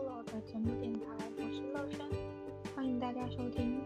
Hello 的节目电台，我是乐轩，欢迎大家收听。